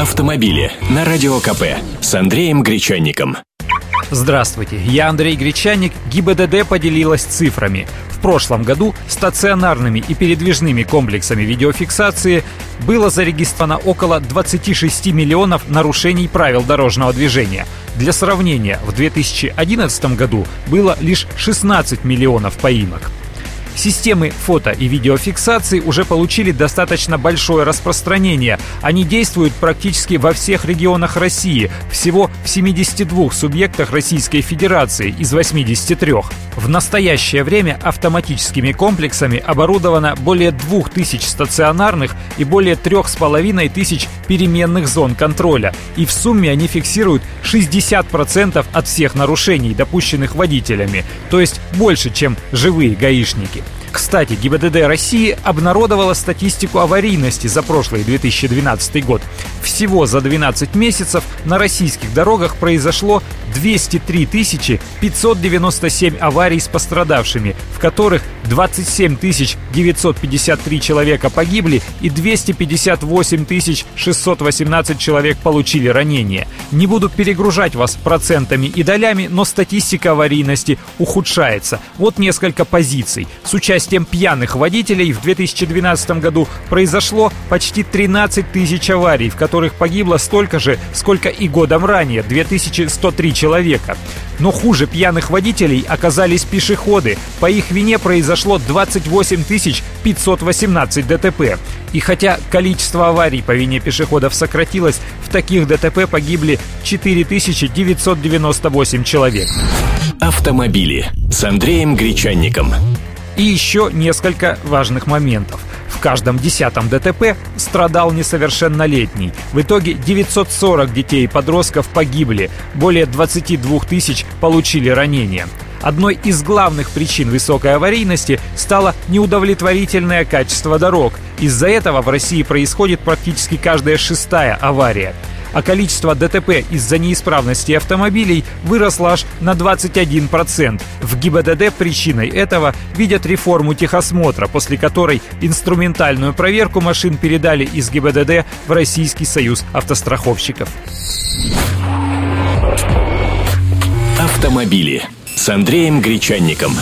автомобили на Радио КП с Андреем Гречанником. Здравствуйте, я Андрей Гречанник. ГИБДД поделилась цифрами. В прошлом году стационарными и передвижными комплексами видеофиксации было зарегистрировано около 26 миллионов нарушений правил дорожного движения. Для сравнения, в 2011 году было лишь 16 миллионов поимок. Системы фото и видеофиксации уже получили достаточно большое распространение. Они действуют практически во всех регионах России, всего в 72 субъектах Российской Федерации из 83. В настоящее время автоматическими комплексами оборудовано более 2000 стационарных и более 3500 переменных зон контроля. И в сумме они фиксируют 60% от всех нарушений, допущенных водителями, то есть больше, чем живые гаишники. Кстати, ГИБДД России обнародовала статистику аварийности за прошлый 2012 год. Всего за 12 месяцев на российских дорогах произошло 203 597 аварий с пострадавшими, в которых 27 953 человека погибли и 258 618 человек получили ранения. Не буду перегружать вас процентами и долями, но статистика аварийности ухудшается. Вот несколько позиций. С участием пьяных водителей в 2012 году произошло почти 13 тысяч аварий, в которых погибло столько же, сколько и годом ранее – 2103 человека. Но хуже пьяных водителей оказались пешеходы. По их вине произошло 28 518 ДТП. И хотя количество аварий по вине пешеходов сократилось, в таких ДТП погибли 4998 человек. Автомобили с Андреем Гречанником. И еще несколько важных моментов. В каждом десятом ДТП страдал несовершеннолетний. В итоге 940 детей и подростков погибли, более 22 тысяч получили ранения. Одной из главных причин высокой аварийности стало неудовлетворительное качество дорог. Из-за этого в России происходит практически каждая шестая авария а количество ДТП из-за неисправности автомобилей выросло аж на 21%. В ГИБДД причиной этого видят реформу техосмотра, после которой инструментальную проверку машин передали из ГИБДД в Российский союз автостраховщиков. Автомобили с Андреем Гречанником.